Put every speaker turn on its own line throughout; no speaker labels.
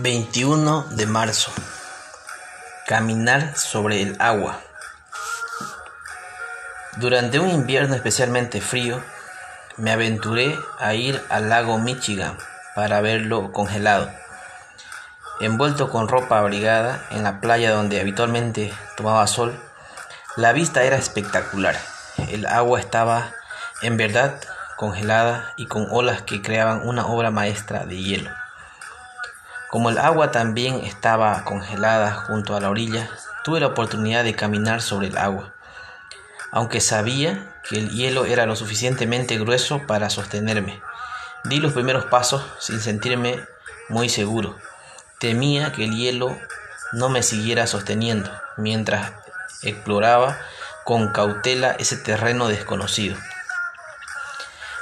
21 de marzo. Caminar sobre el agua. Durante un invierno especialmente frío, me aventuré a ir al lago Michigan para verlo congelado. Envuelto con ropa abrigada en la playa donde habitualmente tomaba sol, la vista era espectacular. El agua estaba en verdad congelada y con olas que creaban una obra maestra de hielo. Como el agua también estaba congelada junto a la orilla, tuve la oportunidad de caminar sobre el agua, aunque sabía que el hielo era lo suficientemente grueso para sostenerme. Di los primeros pasos sin sentirme muy seguro. Temía que el hielo no me siguiera sosteniendo mientras exploraba con cautela ese terreno desconocido.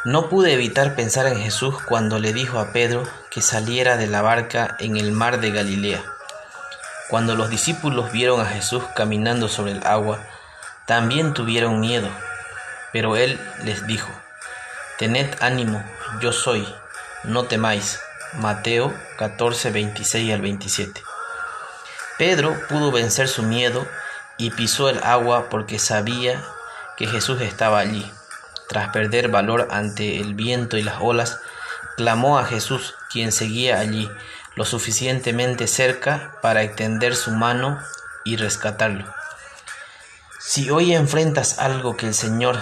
No pude evitar pensar en Jesús cuando le dijo a Pedro que saliera de la barca en el mar de Galilea. Cuando los discípulos vieron a Jesús caminando sobre el agua, también tuvieron miedo, pero él les dijo, Tened ánimo, yo soy, no temáis. Mateo 14, 26 al 27. Pedro pudo vencer su miedo y pisó el agua porque sabía que Jesús estaba allí. Tras perder valor ante el viento y las olas, clamó a Jesús, quien seguía allí, lo suficientemente cerca para extender su mano y rescatarlo. Si hoy enfrentas algo que el Señor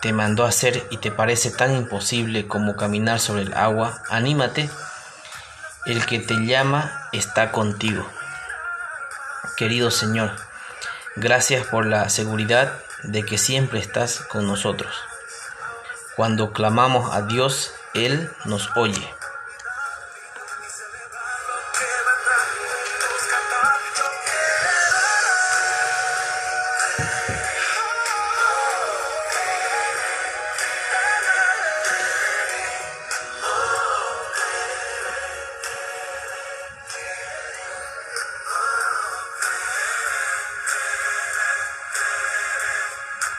te mandó hacer y te parece tan imposible como caminar sobre el agua, anímate. El que te llama está contigo. Querido Señor, gracias por la seguridad de que siempre estás con nosotros. Cuando clamamos a Dios, Él nos oye.